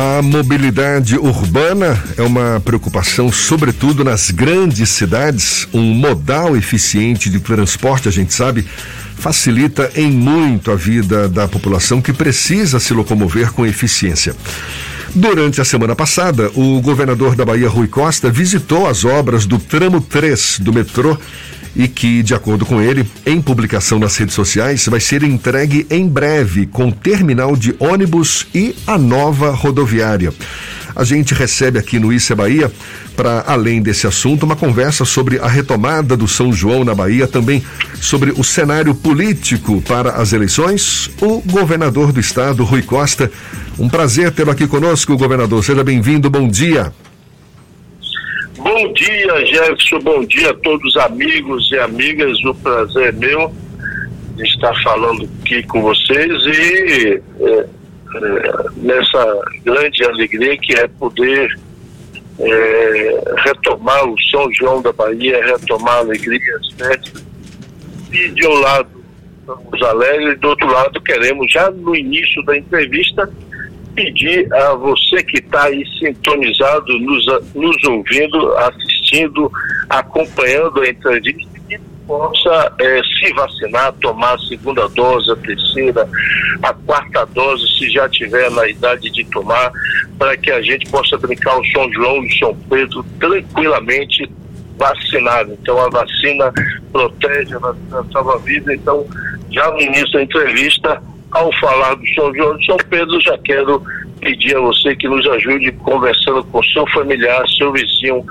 A mobilidade urbana é uma preocupação, sobretudo nas grandes cidades. Um modal eficiente de transporte, a gente sabe, facilita em muito a vida da população que precisa se locomover com eficiência. Durante a semana passada, o governador da Bahia, Rui Costa, visitou as obras do tramo 3 do metrô e que, de acordo com ele, em publicação nas redes sociais, vai ser entregue em breve com terminal de ônibus e a nova rodoviária. A gente recebe aqui no Issa Bahia, para além desse assunto, uma conversa sobre a retomada do São João na Bahia, também sobre o cenário político para as eleições. O governador do estado, Rui Costa. Um prazer tê-lo aqui conosco, governador. Seja bem-vindo, bom dia. Bom dia, Jefferson. Bom dia a todos os amigos e amigas. O prazer é meu de estar falando aqui com vocês e é, é, nessa grande alegria que é poder é, retomar o São João da Bahia, retomar a alegria. E de um lado estamos alegres, do outro lado queremos, já no início da entrevista, pedir a você que está aí sintonizado, nos, nos ouvindo, assistindo, acompanhando a entrevista, que possa é, se vacinar, tomar a segunda dose, a terceira, a quarta dose, se já tiver na idade de tomar, para que a gente possa brincar o São João e São Pedro tranquilamente vacinado. Então a vacina protege, a vacina salva a vida. Então, já no início da entrevista, ao falar do São João de São Pedro, já quero pedir a você que nos ajude conversando com seu familiar, seu vizinho,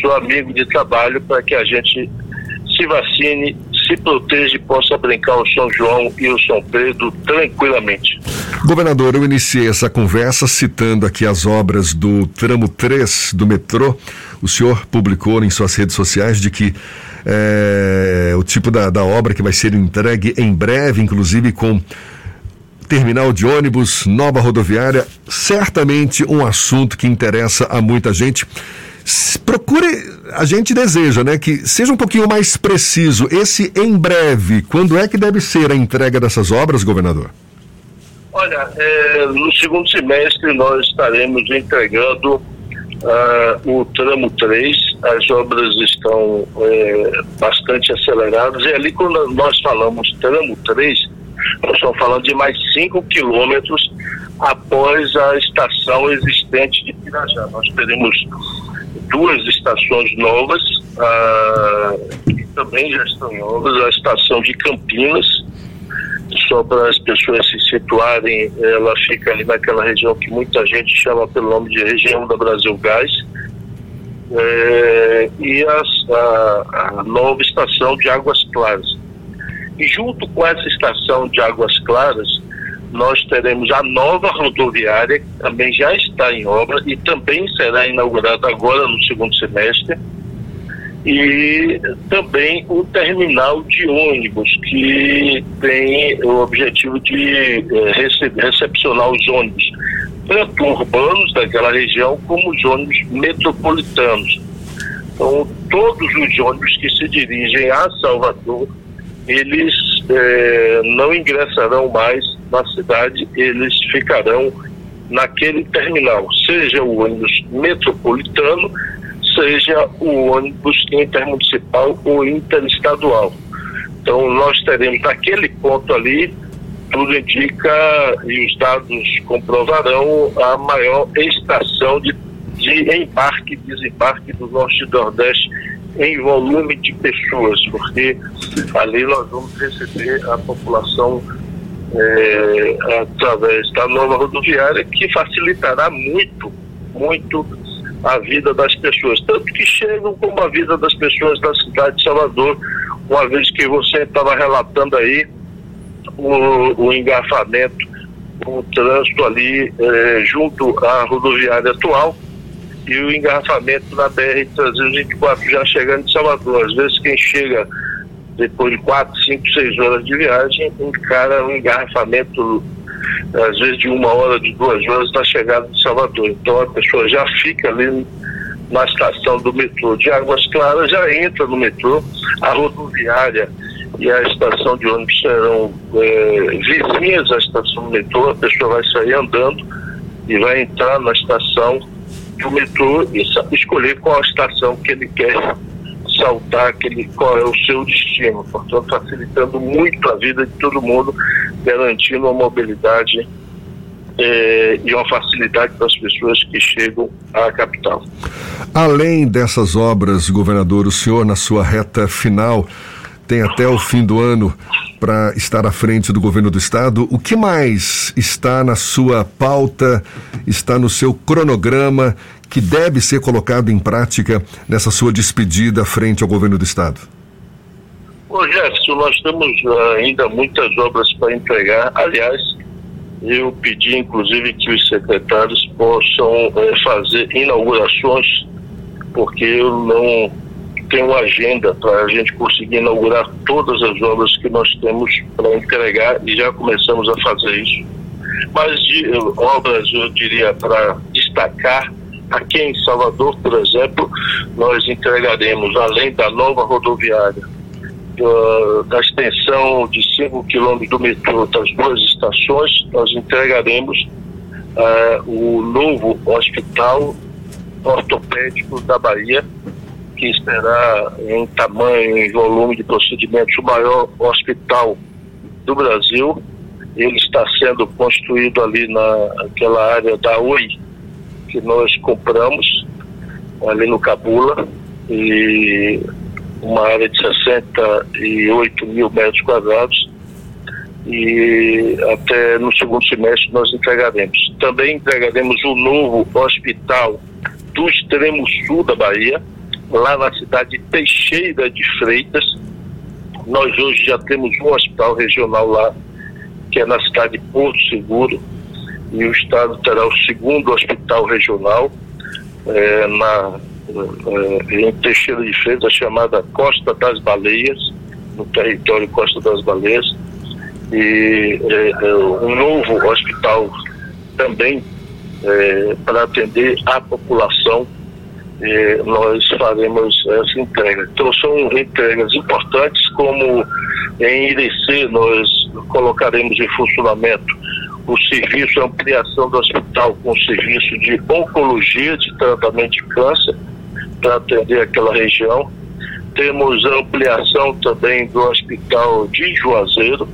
seu amigo de trabalho, para que a gente se vacine, se proteja e possa brincar o São João e o São Pedro tranquilamente. Governador, eu iniciei essa conversa citando aqui as obras do tramo 3 do metrô. O senhor publicou em suas redes sociais de que é, o tipo da, da obra que vai ser entregue em breve, inclusive com terminal de ônibus, nova rodoviária, certamente um assunto que interessa a muita gente. Procure, a gente deseja, né, que seja um pouquinho mais preciso. Esse em breve, quando é que deve ser a entrega dessas obras, governador? Olha, é, no segundo semestre nós estaremos entregando uh, o tramo 3. As obras estão é, bastante aceleradas. E ali, quando nós falamos tramo 3, nós estamos falando de mais 5 quilômetros após a estação existente de Pirajá. Nós teremos duas estações novas, ah, que também já estão novas, a estação de Campinas, só para as pessoas se situarem, ela fica ali naquela região que muita gente chama pelo nome de região da Brasil Gás, é, e a, a nova estação de Águas Claras. Junto com essa estação de Águas Claras, nós teremos a nova rodoviária, que também já está em obra e também será inaugurada agora no segundo semestre. E também o terminal de ônibus, que tem o objetivo de eh, recepcionar os ônibus, tanto urbanos daquela região, como os ônibus metropolitanos. Então, todos os ônibus que se dirigem a Salvador eles é, não ingressarão mais na cidade, eles ficarão naquele terminal, seja o ônibus metropolitano, seja o ônibus intermunicipal ou interestadual. Então, nós teremos naquele ponto ali, tudo indica e os dados comprovarão a maior estação de, de embarque e desembarque do Norte e Nordeste em volume de pessoas, porque ali nós vamos receber a população é, através da nova rodoviária, que facilitará muito, muito a vida das pessoas, tanto que chegam como a vida das pessoas da cidade de Salvador, uma vez que você estava relatando aí o, o engarrafamento, o trânsito ali é, junto à rodoviária atual, e o engarrafamento na BR-324 já chegando em Salvador. Às vezes quem chega depois de 4, 5, 6 horas de viagem encara um engarrafamento às vezes de uma hora, de duas horas na chegada de Salvador. Então a pessoa já fica ali na estação do metrô de Águas Claras, já entra no metrô, a rodoviária e a estação de ônibus serão é, vizinhas à estação do metrô, a pessoa vai sair andando e vai entrar na estação do metrô e escolher qual estação que ele quer saltar, aquele, qual é o seu destino. Portanto, facilitando muito a vida de todo mundo, garantindo uma mobilidade é, e uma facilidade para as pessoas que chegam à capital. Além dessas obras, governador, o senhor, na sua reta final, tem até o fim do ano para estar à frente do governo do estado. O que mais está na sua pauta, está no seu cronograma que deve ser colocado em prática nessa sua despedida frente ao governo do estado? Ô Jefferson, nós temos uh, ainda muitas obras para entregar. Aliás, eu pedi inclusive que os secretários possam uh, fazer inaugurações, porque eu não tem uma agenda para a gente conseguir inaugurar todas as obras que nós temos para entregar e já começamos a fazer isso. Mas de obras, eu diria, para destacar, aqui em Salvador, por exemplo, nós entregaremos, além da nova rodoviária, da extensão de 5 quilômetros do metrô das duas estações, nós entregaremos uh, o novo hospital ortopédico da Bahia, que será em tamanho e volume de procedimentos o maior hospital do Brasil. Ele está sendo construído ali naquela área da Oi, que nós compramos, ali no Cabula, e uma área de 68 mil metros quadrados. E até no segundo semestre nós entregaremos. Também entregaremos o um novo hospital do extremo sul da Bahia, lá na cidade de Teixeira de Freitas. Nós hoje já temos um hospital regional lá, que é na cidade de Porto Seguro, e o Estado terá o segundo hospital regional é, na, é, em Teixeira de Freitas, chamada Costa das Baleias, no território Costa das Baleias, e é, um novo hospital também para atender a população eh, nós faremos essa entrega. Então são entregas importantes, como em Irecê nós colocaremos em funcionamento o serviço, ampliação do hospital com o serviço de oncologia, de tratamento de câncer, para atender aquela região. Temos a ampliação também do hospital de Juazeiro,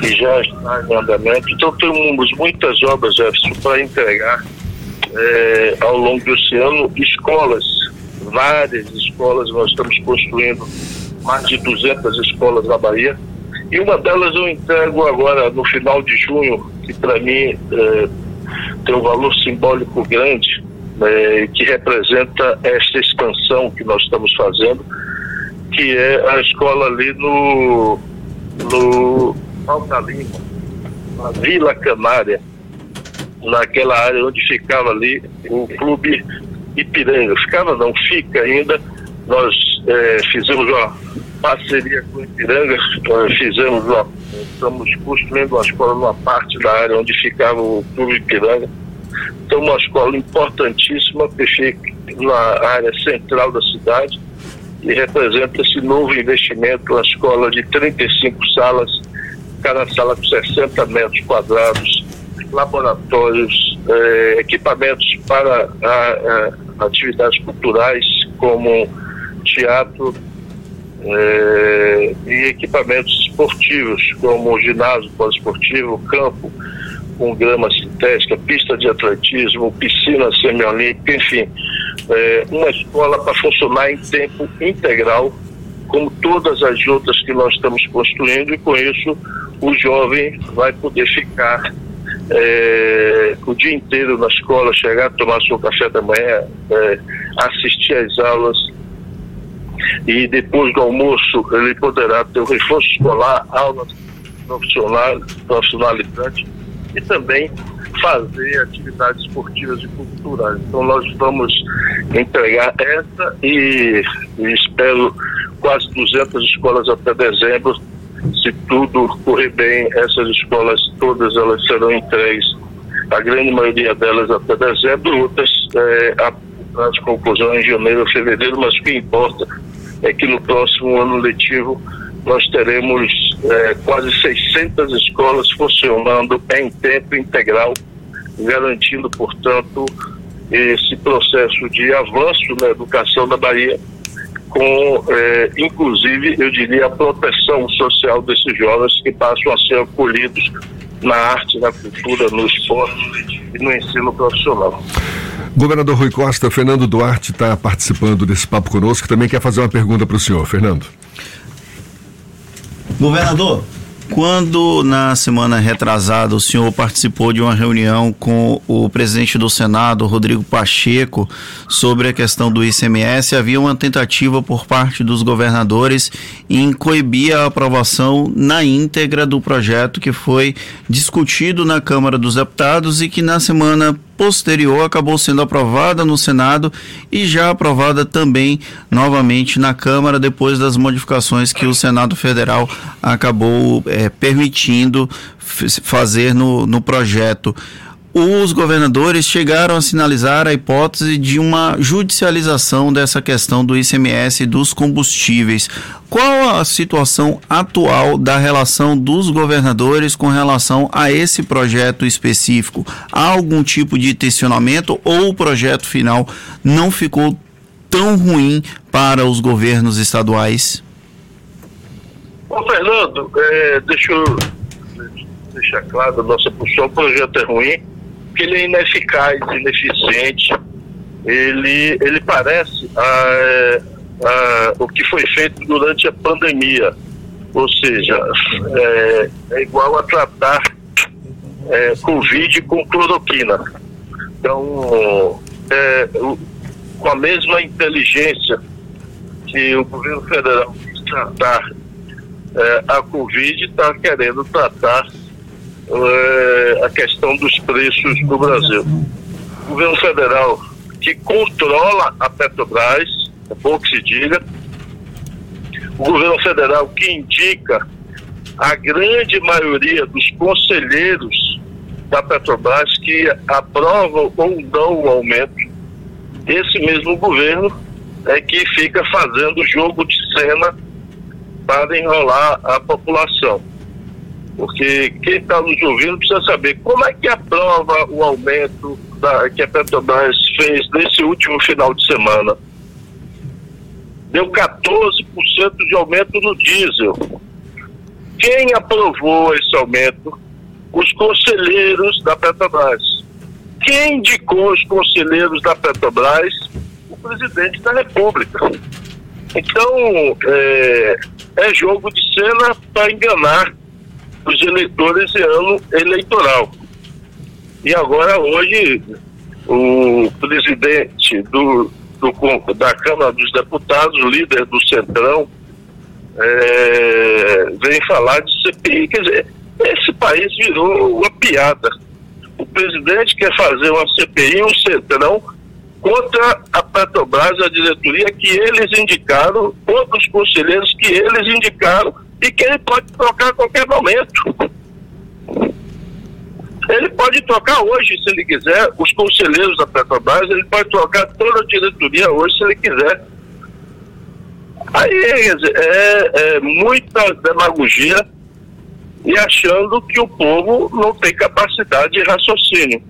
que já está em andamento. Então temos muitas obras, Jefferson, para entregar é, ao longo desse ano escolas, várias escolas, nós estamos construindo mais de 200 escolas na Bahia. E uma delas eu entrego agora no final de junho, que para mim é, tem um valor simbólico grande, é, que representa esta expansão que nós estamos fazendo, que é a escola ali no, no Alta Lima, na Vila Canária naquela área onde ficava ali o clube Ipiranga. Ficava não, fica ainda. Nós é, fizemos uma parceria com o Ipiranga, nós fizemos uma, estamos construindo uma escola numa parte da área onde ficava o clube Ipiranga. Então uma escola importantíssima que fica na área central da cidade e representa esse novo investimento, uma escola de 35 salas, cada sala com 60 metros quadrados, laboratórios, eh, equipamentos para a, a, atividades culturais, como teatro, eh, e equipamentos esportivos, como ginásio poliesportivo, campo com grama sintética, pista de atletismo, piscina semiolímpica, enfim, eh, uma escola para funcionar em tempo integral, como todas as outras que nós estamos construindo, e com isso o jovem vai poder ficar é, o dia inteiro na escola, chegar, tomar seu café da manhã, é, assistir às aulas e depois do almoço ele poderá ter o reforço escolar, aulas profissional, profissionalizantes e também fazer atividades esportivas e culturais. Então nós vamos entregar essa e, e espero quase 200 escolas até dezembro se tudo correr bem, essas escolas todas elas serão entregues, a grande maioria delas até dezembro, outras é, as conclusões em janeiro ou fevereiro, mas o que importa é que no próximo ano letivo nós teremos é, quase 600 escolas funcionando em tempo integral garantindo, portanto, esse processo de avanço na educação da Bahia, com, é, inclusive, eu diria, a proteção social desses jovens que passam a ser acolhidos na arte, na cultura, no esporte e no ensino profissional. Governador Rui Costa, Fernando Duarte está participando desse papo conosco. Também quer fazer uma pergunta para o senhor, Fernando. Governador, quando na semana retrasada o senhor participou de uma reunião com o presidente do Senado, Rodrigo Pacheco, sobre a questão do ICMS, havia uma tentativa por parte dos governadores em coibir a aprovação na íntegra do projeto que foi discutido na Câmara dos Deputados e que na semana posterior acabou sendo aprovada no Senado e já aprovada também novamente na Câmara depois das modificações que o Senado Federal acabou é, permitindo fazer no, no projeto os governadores chegaram a sinalizar a hipótese de uma judicialização dessa questão do ICMS dos combustíveis. Qual a situação atual da relação dos governadores com relação a esse projeto específico? Há algum tipo de tensionamento ou o projeto final não ficou tão ruim para os governos estaduais? Ô Fernando, é, deixa eu deixar claro a nossa posição, o projeto é ruim, porque ele é ineficaz, ineficiente, ele, ele parece a, a, o que foi feito durante a pandemia, ou seja, é, é igual a tratar é, Covid com cloroquina. Então, é, com a mesma inteligência que o governo federal quis tratar é, a Covid, está querendo tratar é, a questão dos preços no Brasil. O governo federal que controla a Petrobras, é bom que se diga, o governo federal que indica a grande maioria dos conselheiros da Petrobras que aprovam ou não o aumento, esse mesmo governo é que fica fazendo jogo de cena para enrolar a população porque quem está nos ouvindo precisa saber como é que aprova o aumento da, que a Petrobras fez nesse último final de semana. Deu 14% de aumento no diesel. Quem aprovou esse aumento? Os conselheiros da Petrobras. Quem indicou os conselheiros da Petrobras? O presidente da República. Então, é, é jogo de cena para enganar os eleitores em ano eleitoral. E agora, hoje, o presidente do, do, da Câmara dos Deputados, líder do Centrão, é, vem falar de CPI. Quer dizer, esse país virou uma piada. O presidente quer fazer uma CPI, um Centrão, contra a Petrobras, a diretoria que eles indicaram, contra os conselheiros que eles indicaram e que ele pode trocar a qualquer momento. Ele pode trocar hoje, se ele quiser, os conselheiros da Petrobras, ele pode trocar toda a diretoria hoje, se ele quiser. Aí é, é muita demagogia e achando que o povo não tem capacidade de raciocínio.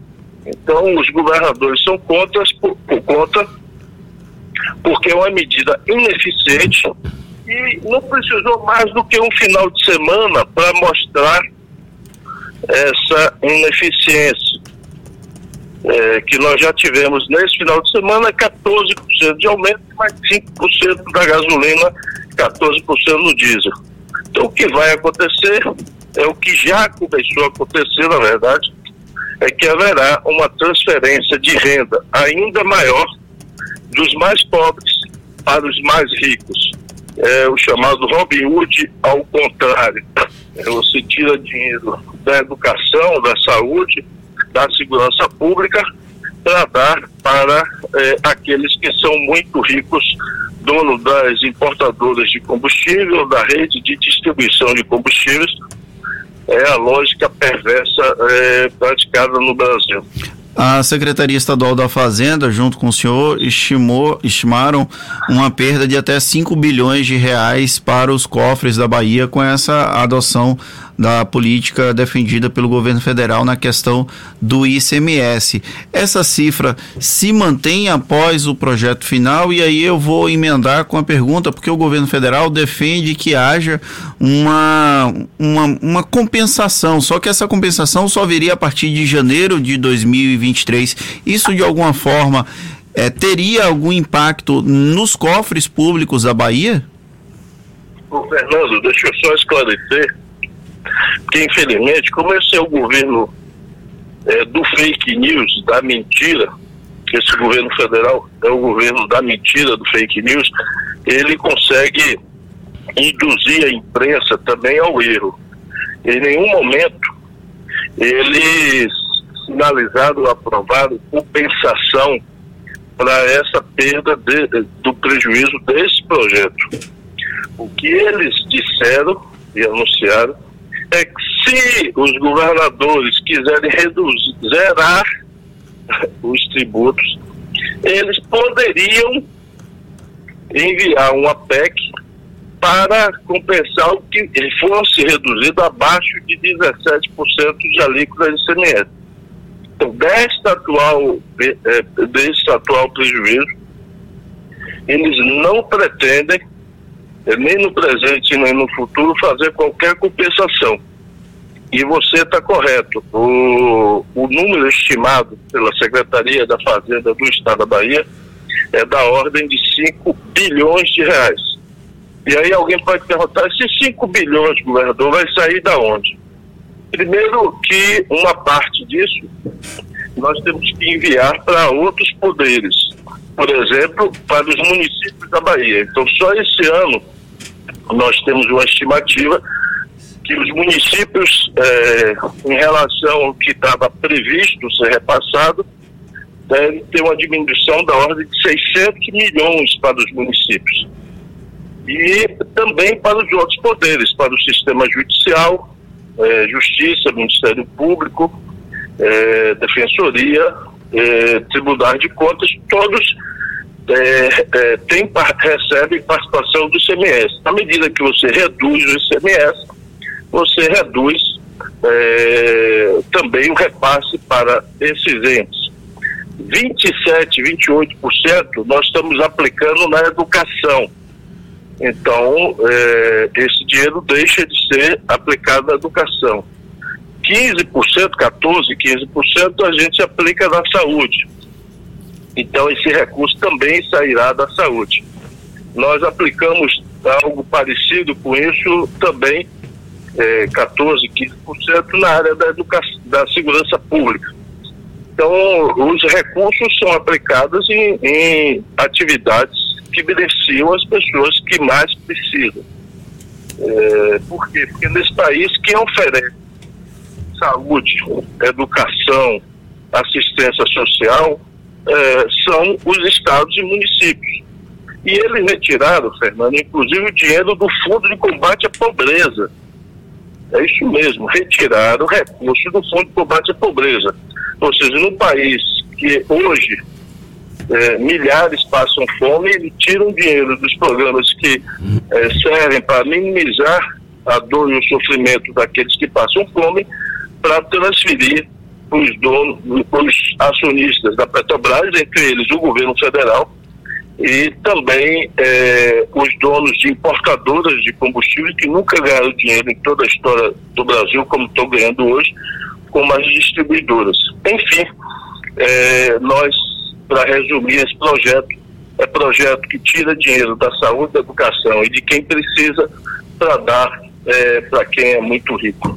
Então, os governadores são contra por, por conta, porque é uma medida ineficiente e não precisou mais do que um final de semana para mostrar essa ineficiência. É, que nós já tivemos nesse final de semana 14% de aumento, mais 5% da gasolina, 14% no diesel. Então o que vai acontecer é o que já começou a acontecer, na verdade, é que haverá uma transferência de renda ainda maior dos mais pobres para os mais ricos é o chamado Robin Hood ao contrário. É, você tira dinheiro da educação, da saúde, da segurança pública para dar para é, aqueles que são muito ricos, dono das importadoras de combustível, da rede de distribuição de combustíveis. É a lógica perversa é, praticada no Brasil. A Secretaria Estadual da Fazenda, junto com o senhor, estimou, estimaram uma perda de até 5 bilhões de reais para os cofres da Bahia com essa adoção da política defendida pelo governo federal na questão do ICMS. Essa cifra se mantém após o projeto final e aí eu vou emendar com a pergunta porque o governo federal defende que haja uma, uma, uma compensação, só que essa compensação só viria a partir de janeiro de 2023. Isso de alguma forma é, teria algum impacto nos cofres públicos da Bahia? Ô, Fernando, deixa eu só esclarecer que, infelizmente, como esse é o governo é, do fake news, da mentira, esse governo federal é o governo da mentira, do fake news, ele consegue induzir a imprensa também ao erro. Em nenhum momento eles sinalizaram, aprovaram compensação para essa perda de, do prejuízo desse projeto. O que eles disseram e anunciaram é que se os governadores quiserem reduzir, zerar os tributos, eles poderiam enviar uma PEC para compensar o que fosse reduzido abaixo de 17% de alíquota de ICMS. Então, desta atual, é, desse atual prejuízo, eles não pretendem, nem no presente nem no futuro, fazer qualquer compensação. E você está correto. O, o número estimado pela Secretaria da Fazenda do Estado da Bahia é da ordem de 5 bilhões de reais. E aí alguém pode perguntar, esses 5 bilhões, governador, vai sair da onde? Primeiro que uma parte disso nós temos que enviar para outros poderes, por exemplo, para os municípios da Bahia. Então, só esse ano nós temos uma estimativa que os municípios, eh, em relação ao que estava previsto ser repassado, devem ter uma diminuição da ordem de 600 milhões para os municípios. E também para os outros poderes, para o sistema judicial, eh, Justiça, Ministério Público, eh, Defensoria, Tribunal de Contas, todos eh, tem, recebem participação do ICMS. Na medida que você reduz o ICMS, você reduz também o repasse para esses entes. 27, 28% nós estamos aplicando na educação. Então, esse dinheiro deixa de ser aplicado na educação. 15%, 14%, 15% a gente aplica na saúde. Então, esse recurso também sairá da saúde. Nós aplicamos algo parecido com isso também, é, 14%, 15% na área da, educação, da segurança pública. Então, os recursos são aplicados em, em atividades que beneficiam as pessoas que mais precisam. É, por quê? Porque nesse país, quem oferece saúde, educação, assistência social, é, são os estados e municípios. E eles retiraram, Fernando, inclusive o dinheiro do Fundo de Combate à Pobreza. É isso mesmo, retiraram recursos do Fundo de Combate à Pobreza. Ou seja, num país que hoje é, milhares passam fome, eles tiram dinheiro dos programas que é, servem para minimizar a dor e o sofrimento daqueles que passam fome para transferir os donos, os acionistas da Petrobras, entre eles o governo federal, e também eh, os donos de importadoras de combustível que nunca ganharam dinheiro em toda a história do Brasil, como estão ganhando hoje, como as distribuidoras. Enfim, eh, nós, para resumir esse projeto, é projeto que tira dinheiro da saúde, da educação e de quem precisa para dar eh, para quem é muito rico.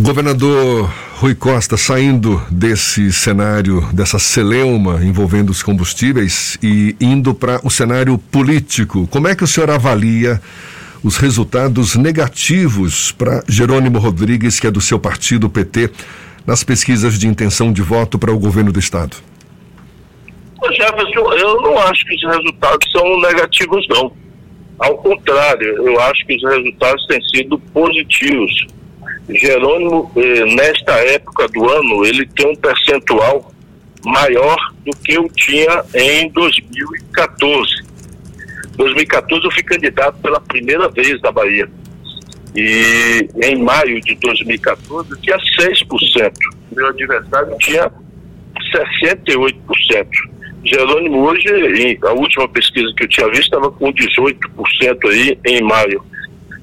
Governador Rui Costa, saindo desse cenário, dessa celeuma envolvendo os combustíveis e indo para o cenário político, como é que o senhor avalia os resultados negativos para Jerônimo Rodrigues, que é do seu partido PT, nas pesquisas de intenção de voto para o governo do Estado? Jefferson, eu não acho que os resultados são negativos, não. Ao contrário, eu acho que os resultados têm sido positivos Jerônimo, eh, nesta época do ano, ele tem um percentual maior do que eu tinha em 2014. 2014 eu fui candidato pela primeira vez na Bahia. E em maio de 2014 tinha 6%. Meu adversário tinha 68%. Jerônimo hoje, a última pesquisa que eu tinha visto, estava com 18% aí em maio.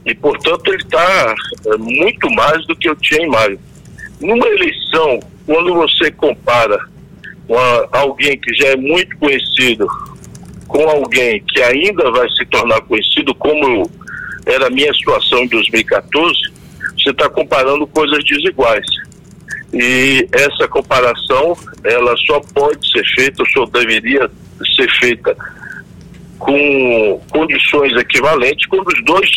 E, portanto, ele está é, muito mais do que eu tinha em maio. Numa eleição, quando você compara uma, alguém que já é muito conhecido com alguém que ainda vai se tornar conhecido, como era a minha situação em 2014, você está comparando coisas desiguais. E essa comparação, ela só pode ser feita, ou só deveria ser feita com condições equivalentes quando os dois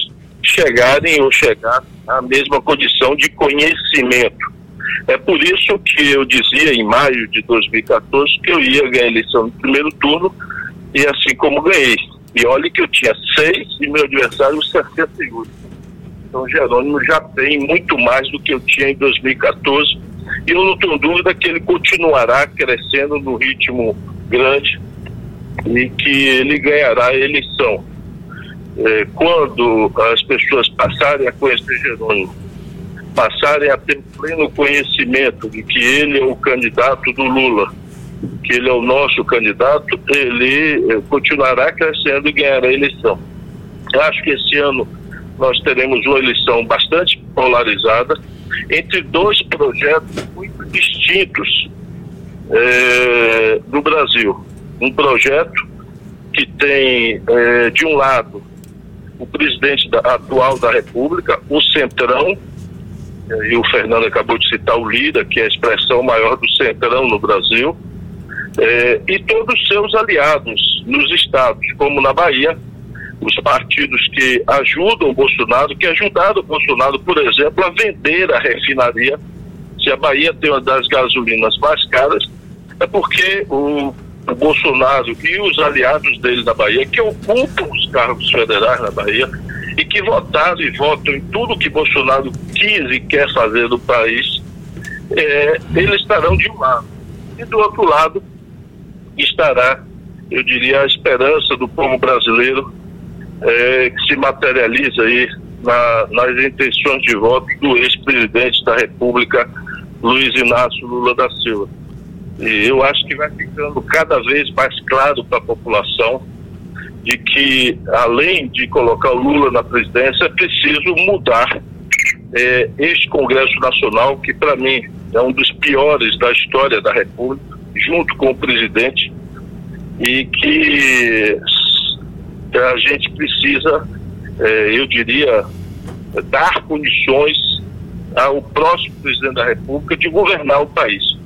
chegarem ou chegar à mesma condição de conhecimento. É por isso que eu dizia em maio de 2014 que eu ia ganhar a eleição no primeiro turno e assim como ganhei. E olhe que eu tinha seis e meu adversário 61. Então Jerônimo já tem muito mais do que eu tinha em 2014 e eu não tenho dúvida que ele continuará crescendo no ritmo grande e que ele ganhará a eleição. É, quando as pessoas passarem a conhecer Jerônimo, passarem a ter pleno conhecimento de que ele é o candidato do Lula, que ele é o nosso candidato, ele é, continuará crescendo e ganhará a eleição. Eu acho que esse ano nós teremos uma eleição bastante polarizada entre dois projetos muito distintos é, do Brasil. Um projeto que tem, é, de um lado, o presidente da, atual da República, o Centrão, e o Fernando acabou de citar o Lira, que é a expressão maior do Centrão no Brasil, é, e todos os seus aliados nos estados, como na Bahia, os partidos que ajudam o Bolsonaro, que ajudaram o Bolsonaro, por exemplo, a vender a refinaria. Se a Bahia tem uma das gasolinas mais caras, é porque o, o Bolsonaro e os aliados dele na Bahia, que ocupam os cargos federais na Bahia, e que votaram e votam em tudo que Bolsonaro quis e quer fazer no país, é, eles estarão de um lado. E do outro lado estará, eu diria, a esperança do povo brasileiro é, que se materializa aí na, nas intenções de voto do ex-presidente da República, Luiz Inácio Lula da Silva. E eu acho que vai ficando cada vez mais claro para a população de que, além de colocar o Lula na presidência, é preciso mudar é, este Congresso Nacional, que para mim é um dos piores da história da República, junto com o presidente, e que a gente precisa, é, eu diria, dar condições ao próximo presidente da República de governar o país.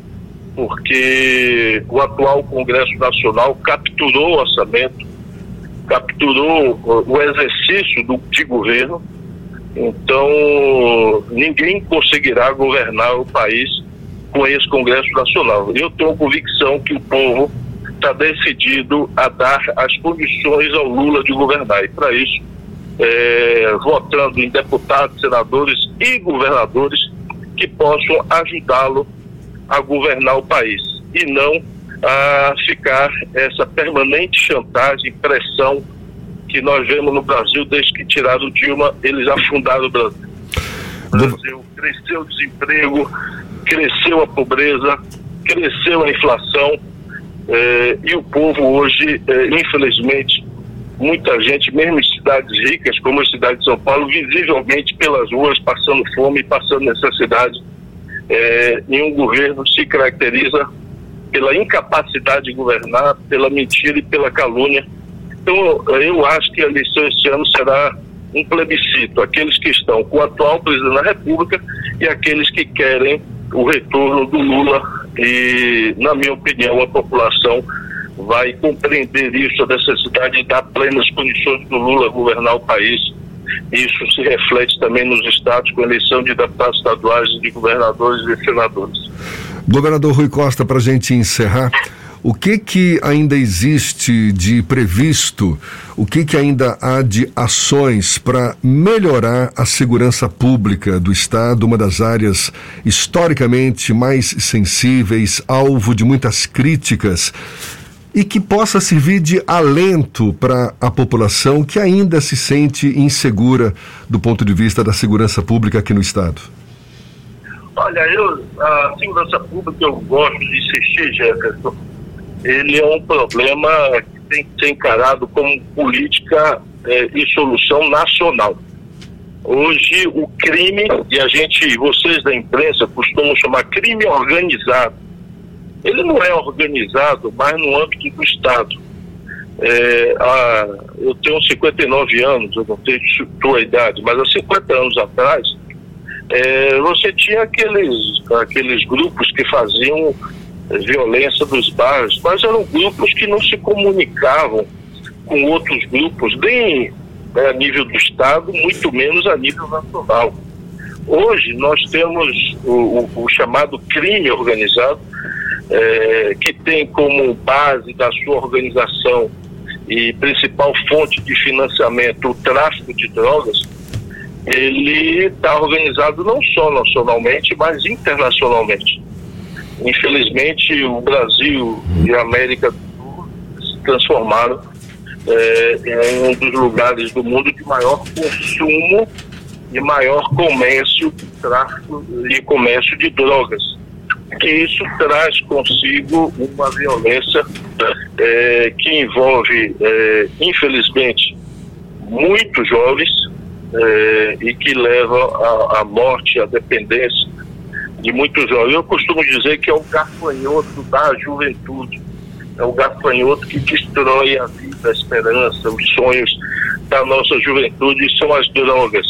Porque o atual Congresso Nacional capturou o orçamento, capturou o exercício do, de governo, então ninguém conseguirá governar o país com esse Congresso Nacional. Eu tenho convicção que o povo está decidido a dar as condições ao Lula de governar. E para isso, é, votando em deputados, senadores e governadores que possam ajudá-lo a governar o país e não a ficar essa permanente chantagem, pressão que nós vemos no Brasil desde que tiraram Dilma, eles afundaram o Brasil. O Brasil cresceu o desemprego, cresceu a pobreza, cresceu a inflação é, e o povo hoje, é, infelizmente, muita gente, mesmo em cidades ricas, como a cidade de São Paulo, visivelmente pelas ruas, passando fome, passando necessidade. É, um governo se caracteriza pela incapacidade de governar, pela mentira e pela calúnia. Então, eu acho que a eleição esse ano será um plebiscito, aqueles que estão com o atual presidente da República e aqueles que querem o retorno do Lula e, na minha opinião, a população vai compreender isso, a necessidade de dar plenas condições do Lula governar o país. Isso se reflete também nos estados com eleição de deputados estaduais, de governadores e senadores. Governador Rui Costa, para a gente encerrar, o que que ainda existe de previsto? O que que ainda há de ações para melhorar a segurança pública do Estado, uma das áreas historicamente mais sensíveis, alvo de muitas críticas? E que possa servir de alento para a população que ainda se sente insegura do ponto de vista da segurança pública aqui no Estado? Olha, eu, a segurança pública eu gosto de insistir, Jefferson, ele é um problema que tem que ser encarado como política eh, e solução nacional. Hoje o crime, e a gente, vocês da imprensa costumam chamar crime organizado, ele não é organizado mais no âmbito do Estado. É, a, eu tenho 59 anos, eu não tenho tua idade, mas há 50 anos atrás, é, você tinha aqueles, aqueles grupos que faziam violência dos bairros, mas eram grupos que não se comunicavam com outros grupos, nem né, a nível do Estado, muito menos a nível nacional. Hoje nós temos o, o, o chamado crime organizado, é, que tem como base da sua organização e principal fonte de financiamento o tráfico de drogas, ele está organizado não só nacionalmente, mas internacionalmente. Infelizmente, o Brasil e a América se transformaram é, em um dos lugares do mundo de maior consumo e maior comércio, tráfico e comércio de drogas que isso traz consigo uma violência é, que envolve, é, infelizmente, muitos jovens é, e que leva à morte, à dependência de muitos jovens. Eu costumo dizer que é o gafanhoto da juventude, é o gafanhoto que destrói a vida, a esperança, os sonhos da nossa juventude, são as drogas.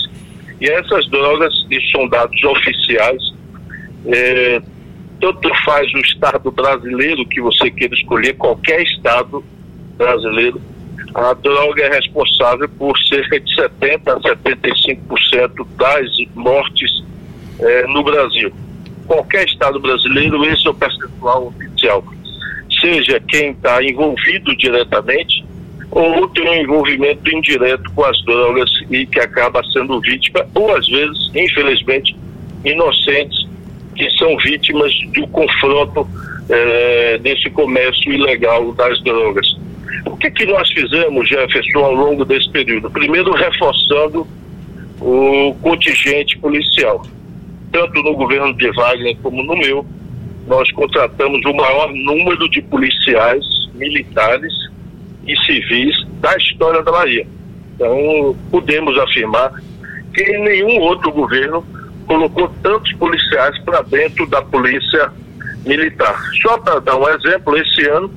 E essas drogas, e são dados oficiais, é, tanto faz o Estado brasileiro que você queira escolher, qualquer Estado brasileiro, a droga é responsável por cerca de 70% a 75% das mortes eh, no Brasil. Qualquer Estado brasileiro, esse é o percentual oficial. Seja quem está envolvido diretamente ou tem um envolvimento indireto com as drogas e que acaba sendo vítima, ou às vezes, infelizmente, inocentes que são vítimas do confronto é, desse comércio ilegal das drogas. O que, que nós fizemos, Jefferson, ao longo desse período? Primeiro, reforçando o contingente policial. Tanto no governo de Wagner como no meu, nós contratamos o maior número de policiais militares e civis da história da Bahia. Então, podemos afirmar que nenhum outro governo colocou tantos policiais para dentro da polícia militar. Só para dar um exemplo, esse ano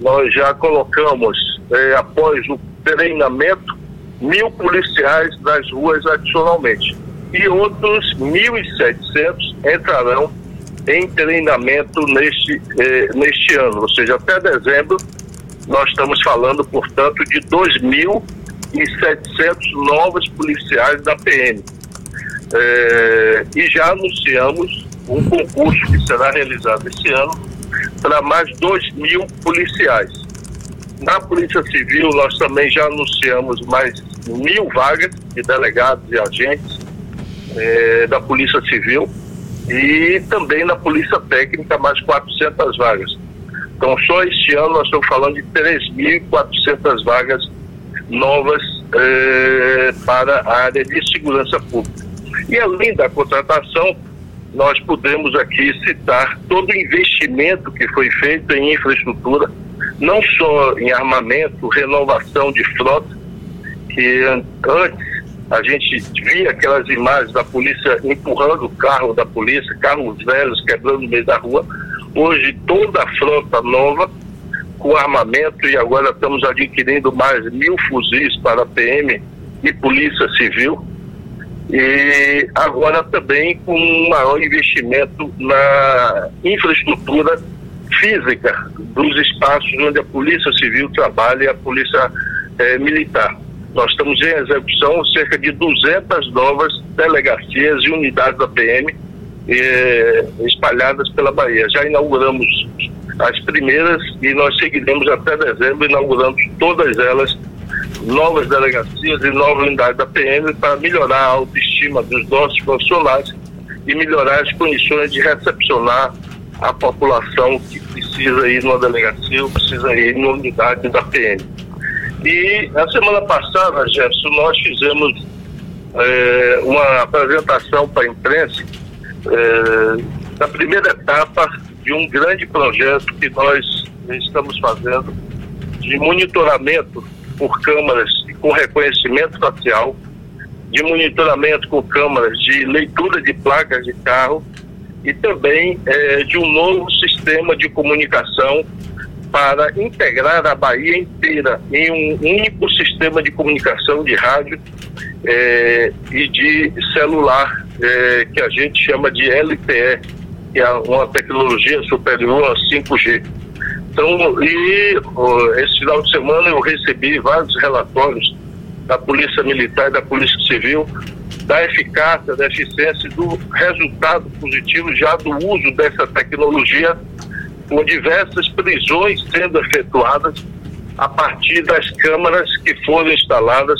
nós já colocamos, eh, após o treinamento, mil policiais nas ruas adicionalmente. E outros 1.700 entrarão em treinamento neste, eh, neste ano, ou seja, até dezembro nós estamos falando, portanto, de 2.700 novos policiais da PM. É, e já anunciamos um concurso que será realizado esse ano para mais 2 mil policiais. Na Polícia Civil, nós também já anunciamos mais mil vagas de delegados e agentes é, da Polícia Civil e também na Polícia Técnica, mais 400 vagas. Então, só este ano nós estamos falando de 3.400 vagas novas é, para a área de segurança pública. E além da contratação, nós podemos aqui citar todo o investimento que foi feito em infraestrutura, não só em armamento, renovação de frota, que antes a gente via aquelas imagens da polícia empurrando o carro da polícia, carros velhos quebrando no meio da rua. Hoje toda a frota nova com armamento e agora estamos adquirindo mais mil fuzis para a PM e Polícia Civil e agora também com um maior investimento na infraestrutura física dos espaços onde a Polícia Civil trabalha e a Polícia eh, Militar. Nós estamos em execução cerca de 200 novas delegacias e unidades da PM eh, espalhadas pela Bahia. Já inauguramos as primeiras e nós seguiremos até dezembro inaugurando todas elas novas delegacias e novas unidades da PM para melhorar a autoestima dos nossos profissionais e melhorar as condições de recepcionar a população que precisa ir numa delegacia ou precisa ir numa unidade da PM. E na semana passada, Jefferson, nós fizemos é, uma apresentação para a imprensa é, da primeira etapa de um grande projeto que nós estamos fazendo de monitoramento por câmaras com reconhecimento facial, de monitoramento com câmaras de leitura de placas de carro e também é, de um novo sistema de comunicação para integrar a Bahia inteira em um único sistema de comunicação de rádio é, e de celular, é, que a gente chama de LTE, que é uma tecnologia superior a 5G. Então, e esse final de semana eu recebi vários relatórios da Polícia Militar e da Polícia Civil da eficácia, da eficiência do resultado positivo já do uso dessa tecnologia, com diversas prisões sendo efetuadas a partir das câmaras que foram instaladas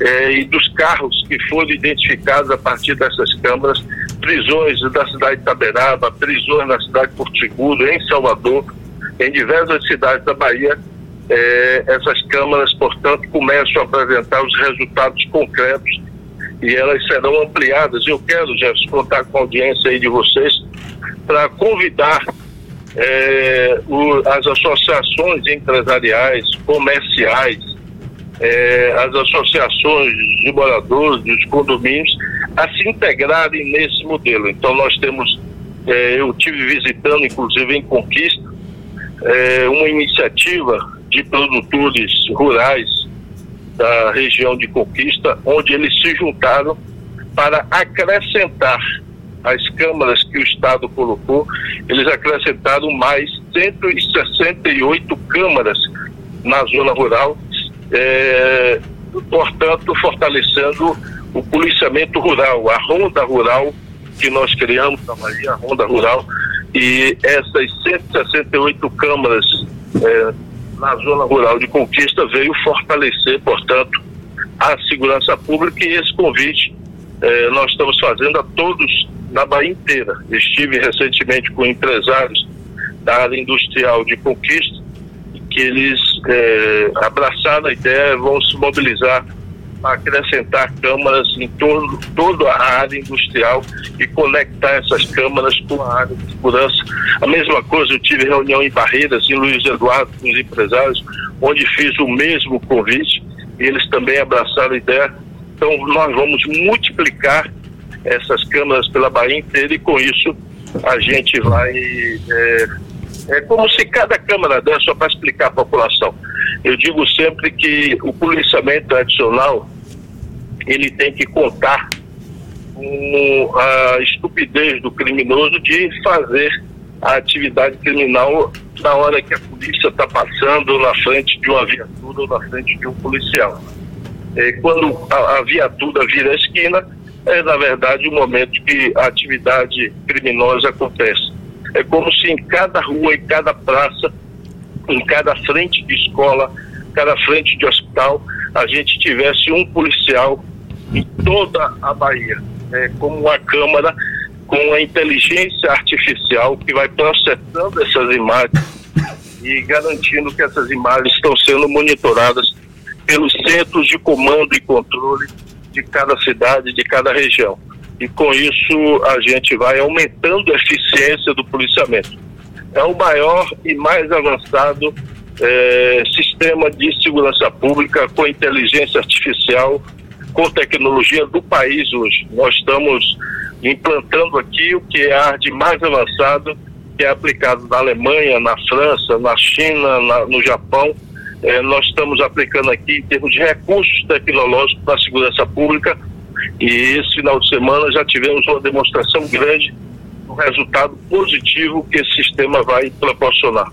eh, e dos carros que foram identificados a partir dessas câmaras, prisões da cidade de Itaberaba, prisões na cidade de Porto Seguro, em Salvador, em diversas cidades da Bahia, eh, essas câmaras, portanto, começam a apresentar os resultados concretos e elas serão ampliadas. Eu quero, Jefferson, contar com a audiência aí de vocês para convidar eh, o, as associações empresariais, comerciais, eh, as associações de moradores, dos condomínios, a se integrarem nesse modelo. Então nós temos, eu tive visitando, inclusive em Conquista, uma iniciativa de produtores rurais da região de Conquista, onde eles se juntaram para acrescentar as câmaras que o Estado colocou, eles acrescentaram mais 168 câmaras na zona rural, é, portanto, fortalecendo o policiamento rural, a ronda rural que nós criamos na Bahia, a ronda rural, e essas 168 câmaras é, na zona rural de Conquista veio fortalecer, portanto, a segurança pública e esse convite eh, nós estamos fazendo a todos na Bahia inteira. Estive recentemente com empresários da área industrial de Conquista que eles eh, abraçaram a ideia, vão se mobilizar acrescentar câmaras em todo, toda a área industrial e conectar essas câmaras com a área de segurança. A mesma coisa, eu tive reunião em Barreiras, em Luiz Eduardo, com os empresários, onde fiz o mesmo convite e eles também abraçaram a ideia. Então, nós vamos multiplicar essas câmaras pela Bahia inteira e com isso a gente vai. É, é como se cada câmara dessa, só para explicar a população. Eu digo sempre que o policiamento adicional ele tem que contar com a estupidez do criminoso de fazer a atividade criminal na hora que a polícia está passando na frente de uma viatura ou na frente de um policial. É, quando a, a viatura vira a esquina, é na verdade o momento que a atividade criminosa acontece. É como se em cada rua, em cada praça, em cada frente de escola, cada frente de hospital, a gente tivesse um policial em toda a Bahia, é, como uma câmara com a inteligência artificial que vai processando essas imagens e garantindo que essas imagens estão sendo monitoradas pelos centros de comando e controle de cada cidade, de cada região. E com isso a gente vai aumentando a eficiência do policiamento. É o maior e mais avançado é, sistema de segurança pública com inteligência artificial com tecnologia do país hoje. Nós estamos implantando aqui o que é a arte mais avançado, que é aplicado na Alemanha, na França, na China, na, no Japão. É, nós estamos aplicando aqui em termos de recursos tecnológicos para a segurança pública e esse final de semana já tivemos uma demonstração grande do resultado positivo que esse sistema vai proporcionar.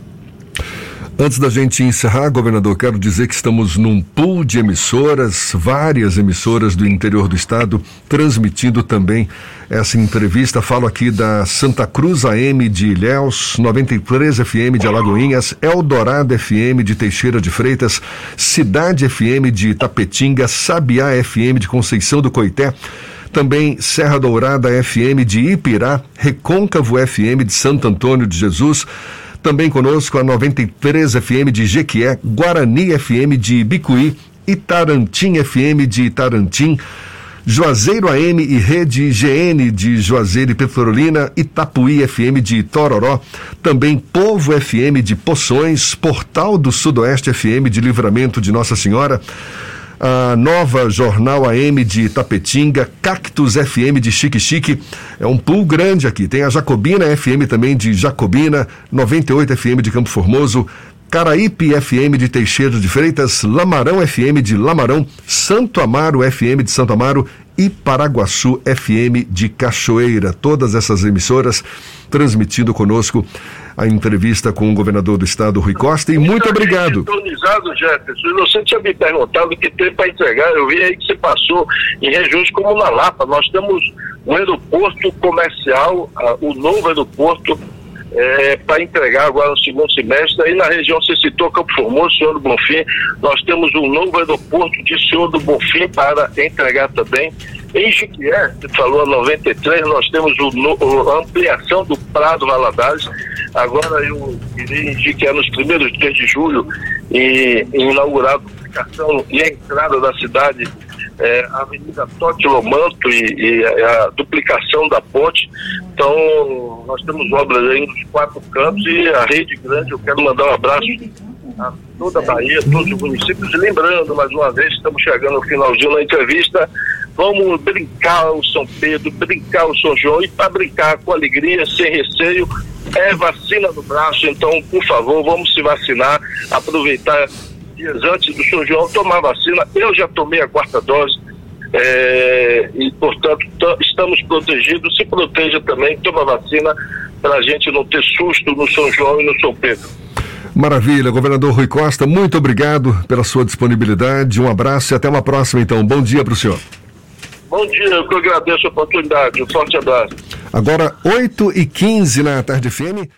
Antes da gente encerrar, governador, quero dizer que estamos num pool de emissoras, várias emissoras do interior do estado, transmitindo também essa entrevista. Falo aqui da Santa Cruz AM de Ilhéus, 93 FM de Alagoinhas, Eldorado FM de Teixeira de Freitas, Cidade FM de Tapetinga, Sabiá FM de Conceição do Coité também Serra Dourada FM de Ipirá, Recôncavo FM de Santo Antônio de Jesus, também conosco a 93 FM de Jequié, Guarani FM de Bicuí, Itarantim FM de Itarantim, Juazeiro AM e Rede GN de Juazeiro e Petrolina, Itapuí FM de Tororó, também Povo FM de Poções, Portal do Sudoeste FM de Livramento de Nossa Senhora, a nova Jornal AM de Tapetinga, Cactus FM de Chique Chique, é um pool grande aqui. Tem a Jacobina FM também de Jacobina, 98 FM de Campo Formoso, Caraípe FM de Teixeira de Freitas, Lamarão FM de Lamarão, Santo Amaro FM de Santo Amaro e Paraguaçu FM de Cachoeira. Todas essas emissoras transmitindo conosco a entrevista com o governador do estado, Rui Costa, e muito obrigado. Sintonizado, Jefferson. Você tinha me perguntado o que tem para entregar. Eu vi aí que você passou em regiões como na Lapa. Nós temos um aeroporto comercial, uh, o novo aeroporto é, para entregar agora no segundo semestre. Aí na região você citou Campo Formoso, Senhor do Bonfim, nós temos um novo aeroporto de Senhor do Bonfim para entregar também. Em Jiquié, você falou a 93, nós temos o, a ampliação do Prado Valadares. Agora eu irei em Jiquié nos primeiros dias de julho e, e inaugurar a e a entrada da cidade é, a Avenida Totti Lomanto e, e a, duplicação da ponte. Então, nós temos obras aí nos quatro cantos e a rede grande, eu quero mandar um abraço a toda a Bahia, todos os municípios. E lembrando, mais uma vez, estamos chegando ao finalzinho da entrevista. Vamos brincar o São Pedro, brincar o São João e para brincar com alegria, sem receio, é vacina no braço. Então, por favor, vamos se vacinar, aproveitar dias antes do São João tomar vacina. Eu já tomei a quarta dose. É, e, portanto, estamos protegidos. Se proteja também, toma vacina para a gente não ter susto no São João e no São Pedro. Maravilha, governador Rui Costa, muito obrigado pela sua disponibilidade. Um abraço e até uma próxima, então. Bom dia para o senhor. Bom dia, eu que agradeço a oportunidade. Um forte abraço. Agora, 8 e 15 na tarde FM.